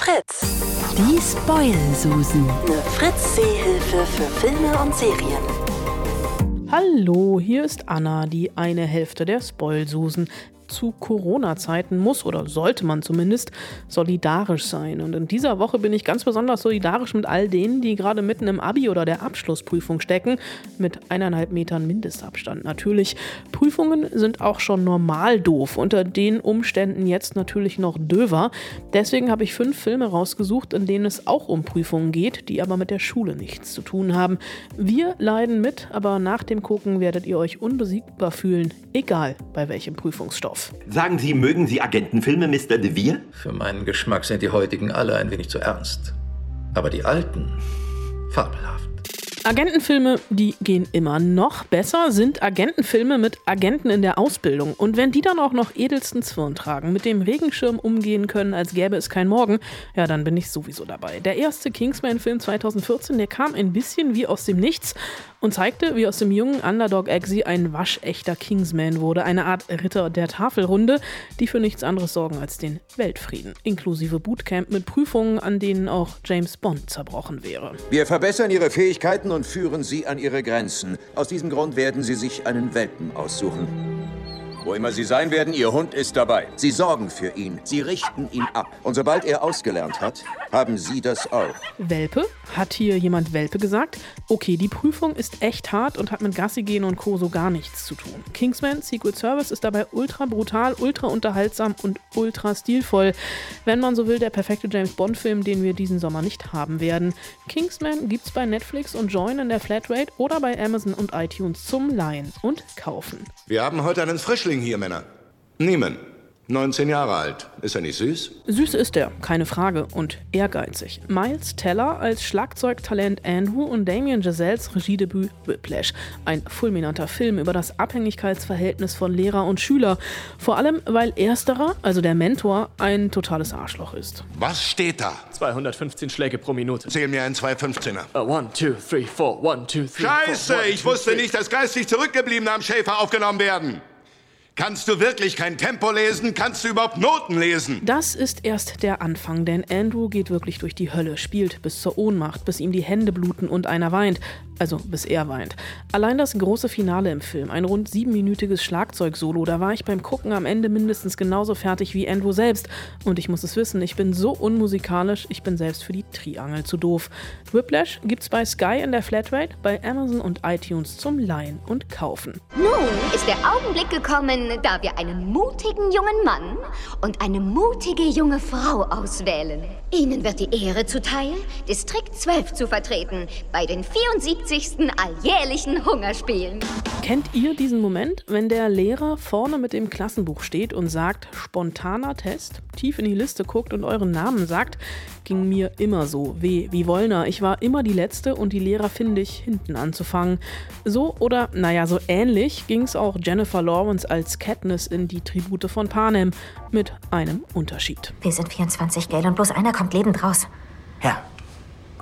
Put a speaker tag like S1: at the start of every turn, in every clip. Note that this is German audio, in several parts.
S1: Fritz.
S2: Die Spoil-Susen.
S1: Eine Fritz-Seehilfe für Filme und Serien.
S3: Hallo, hier ist Anna, die eine Hälfte der Spoilsusen zu Corona-Zeiten muss oder sollte man zumindest solidarisch sein. Und in dieser Woche bin ich ganz besonders solidarisch mit all denen, die gerade mitten im Abi oder der Abschlussprüfung stecken, mit eineinhalb Metern Mindestabstand natürlich. Prüfungen sind auch schon normal doof, unter den Umständen jetzt natürlich noch döver. Deswegen habe ich fünf Filme rausgesucht, in denen es auch um Prüfungen geht, die aber mit der Schule nichts zu tun haben. Wir leiden mit, aber nach dem Gucken werdet ihr euch unbesiegbar fühlen, egal bei welchem Prüfungsstoff auf.
S4: Sagen Sie, mögen Sie Agentenfilme, Mr. De Vere?
S5: Für meinen Geschmack sind die heutigen alle ein wenig zu ernst. Aber die alten, fabelhaft.
S3: Agentenfilme, die gehen immer noch besser, sind Agentenfilme mit Agenten in der Ausbildung. Und wenn die dann auch noch edelsten Zwirn tragen, mit dem Regenschirm umgehen können, als gäbe es kein Morgen, ja, dann bin ich sowieso dabei. Der erste Kingsman-Film 2014, der kam ein bisschen wie aus dem Nichts und zeigte, wie aus dem jungen Underdog Eggsy ein waschechter Kingsman wurde, eine Art Ritter der Tafelrunde, die für nichts anderes sorgen als den Weltfrieden, inklusive Bootcamp mit Prüfungen, an denen auch James Bond zerbrochen wäre.
S6: Wir verbessern ihre Fähigkeiten und führen sie an ihre Grenzen. Aus diesem Grund werden sie sich einen Welpen aussuchen. Wo immer Sie sein werden, Ihr Hund ist dabei. Sie sorgen für ihn, Sie richten ihn ab. Und sobald er ausgelernt hat, haben Sie das auch.
S3: Welpe? Hat hier jemand Welpe gesagt? Okay, die Prüfung ist echt hart und hat mit Gassi gehen und Co. so gar nichts zu tun. Kingsman Secret Service ist dabei ultra brutal, ultra unterhaltsam und ultra stilvoll. Wenn man so will, der perfekte James Bond-Film, den wir diesen Sommer nicht haben werden. Kingsman gibt's bei Netflix und Join in der Flatrate oder bei Amazon und iTunes zum Leihen und kaufen.
S7: Wir haben heute einen Frischling hier, Männer. Niemen. 19 Jahre alt. Ist er nicht süß?
S3: Süß ist er, keine Frage, und ehrgeizig. Miles Teller als Schlagzeugtalent Andrew und Damien Giselles Regiedebüt Whiplash. Ein fulminanter Film über das Abhängigkeitsverhältnis von Lehrer und Schüler. Vor allem, weil ersterer, also der Mentor, ein totales Arschloch ist.
S7: Was steht da?
S8: 215 Schläge pro Minute.
S7: Zähl mir einen 215er.
S8: Uh, one, two, three, four. One, two, three,
S7: Scheiße,
S8: four. One,
S7: ich
S8: two,
S7: wusste
S8: three.
S7: nicht, dass geistig Zurückgebliebene am Schäfer aufgenommen werden. Kannst du wirklich kein Tempo lesen? Kannst du überhaupt Noten lesen?
S3: Das ist erst der Anfang, denn Andrew geht wirklich durch die Hölle, spielt bis zur Ohnmacht, bis ihm die Hände bluten und einer weint. Also bis er weint. Allein das große Finale im Film, ein rund siebenminütiges Schlagzeugsolo, da war ich beim Gucken am Ende mindestens genauso fertig wie Andrew selbst. Und ich muss es wissen, ich bin so unmusikalisch, ich bin selbst für die Triangel zu doof. Whiplash gibt's bei Sky in der Flatrate, bei Amazon und iTunes zum Leihen und Kaufen.
S9: Nun ist der Augenblick gekommen, da wir einen mutigen jungen Mann und eine mutige junge Frau auswählen. Ihnen wird die Ehre zuteil, Distrikt 12 zu vertreten bei den 74. alljährlichen Hungerspielen.
S3: Kennt ihr diesen Moment, wenn der Lehrer vorne mit dem Klassenbuch steht und sagt, spontaner Test, tief in die Liste guckt und euren Namen sagt? Ging mir immer so. Weh, wie Wollner. Ich war immer die Letzte und die Lehrer finde ich hinten anzufangen. So oder, naja, so ähnlich ging es auch Jennifer Lawrence als Katniss in die Tribute von Panem. Mit einem Unterschied.
S10: Wir sind 24 Gale und bloß einer kommt lebend raus.
S11: Ja.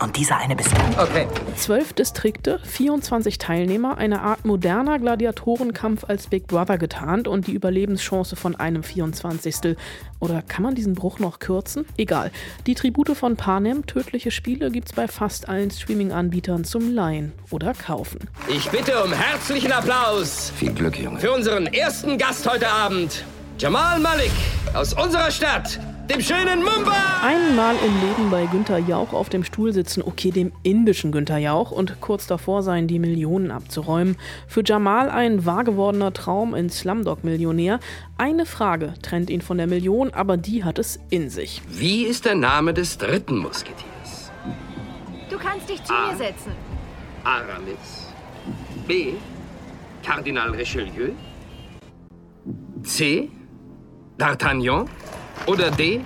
S11: Und dieser eine bist du.
S5: Okay.
S3: Zwölf Distrikte, 24 Teilnehmer, eine Art moderner Gladiatorenkampf als Big Brother getarnt und die Überlebenschance von einem 24. Oder kann man diesen Bruch noch kürzen? Egal. Die Tribute von Panem, tödliche Spiele, gibt's bei fast allen Streaming-Anbietern zum Leihen oder Kaufen.
S12: Ich bitte um herzlichen Applaus
S4: Viel Glück, Junge.
S12: für unseren ersten Gast heute Abend, Jamal Malik aus unserer Stadt, dem schönen Mumbai.
S3: Einmal im Leben bei Günther Jauch auf dem Stuhl sitzen, okay, dem indischen Günther Jauch, und kurz davor sein, die Millionen abzuräumen. Für Jamal ein wahr gewordener Traum in Slumdog-Millionär. Eine Frage trennt ihn von der Million, aber die hat es in sich.
S12: Wie ist der Name des dritten Musketiers?
S9: Du kannst dich zu
S12: Ah.
S9: mir setzen.
S12: Aramis. B. Kardinal Richelieu. C. D'Artagnan. Oder D.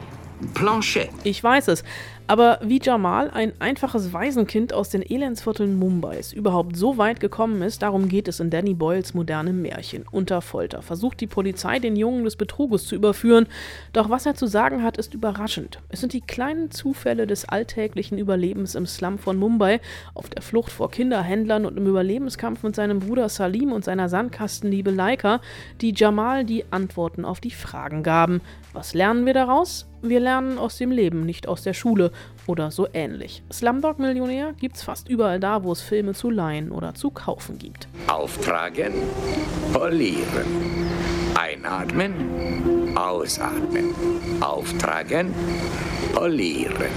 S12: Planchet.
S3: Ich weiß es. Aber wie Jamal, ein einfaches Waisenkind aus den Elendsvierteln Mumbais, überhaupt so weit gekommen ist, darum geht es in Danny Boyles modernem Märchen. Unter Folter versucht die Polizei, den Jungen des Betruges zu überführen. Doch was er zu sagen hat, ist überraschend. Es sind die kleinen Zufälle des alltäglichen Überlebens im Slum von Mumbai, auf der Flucht vor Kinderhändlern und im Überlebenskampf mit seinem Bruder Salim und seiner Sandkastenliebe Laika, die Jamal die Antworten auf die Fragen gaben. Was lernen wir daraus? Wir lernen aus dem Leben, nicht aus der Schule oder so ähnlich. Slumdog Millionär gibt's fast überall da, wo es Filme zu leihen oder zu kaufen gibt.
S13: Auftragen, polieren, einatmen, ausatmen, auftragen, polieren.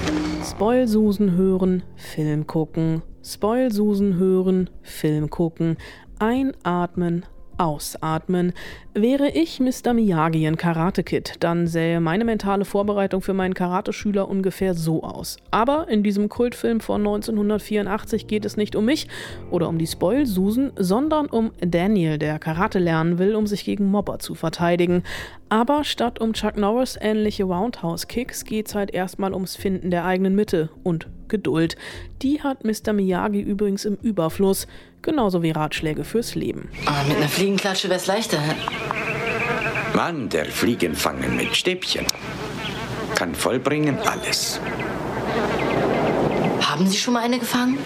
S3: Spoilsusen hören, Film gucken, Spoilsusen hören, Film gucken, einatmen, Ausatmen. Wäre ich Mr. Miyagi in Karate Kid, dann sähe meine mentale Vorbereitung für meinen Karateschüler ungefähr so aus. Aber in diesem Kultfilm von 1984 geht es nicht um mich oder um die Spoil-Susan, sondern um Daniel, der Karate lernen will, um sich gegen Mobber zu verteidigen. Aber statt um Chuck Norris ähnliche Roundhouse-Kicks geht's halt erstmal ums Finden der eigenen Mitte und Geduld. Die hat Mr. Miyagi übrigens im Überfluss, genauso wie Ratschläge fürs Leben.
S11: Oh, mit einer Fliegenklatsche wär's leichter.
S13: Mann, der Fliegen fangen mit Stäbchen. Kann vollbringen alles.
S11: Haben Sie schon mal eine gefangen?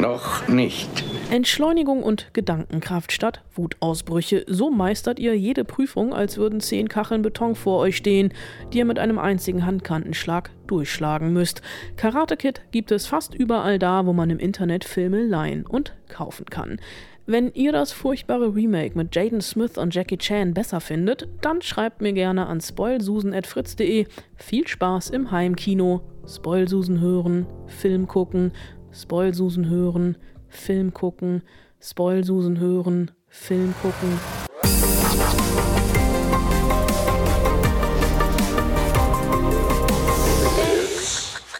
S13: Noch nicht.
S3: Entschleunigung und Gedankenkraft statt Wutausbrüche. So meistert ihr jede Prüfung, als würden zehn Kacheln Beton vor euch stehen, die ihr mit einem einzigen Handkantenschlag durchschlagen müsst. Karate Kid gibt es fast überall da, wo man im Internet Filme leihen und kaufen kann. Wenn ihr das furchtbare Remake mit Jaden Smith und Jackie Chan besser findet, dann schreibt mir gerne an spoilsusen.fritz.de. Viel Spaß im Heimkino. Spoilsusen hören, Film gucken, Spoilsusen hören, Film gucken, Spoilsusen hören, Film gucken.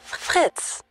S1: Fritz.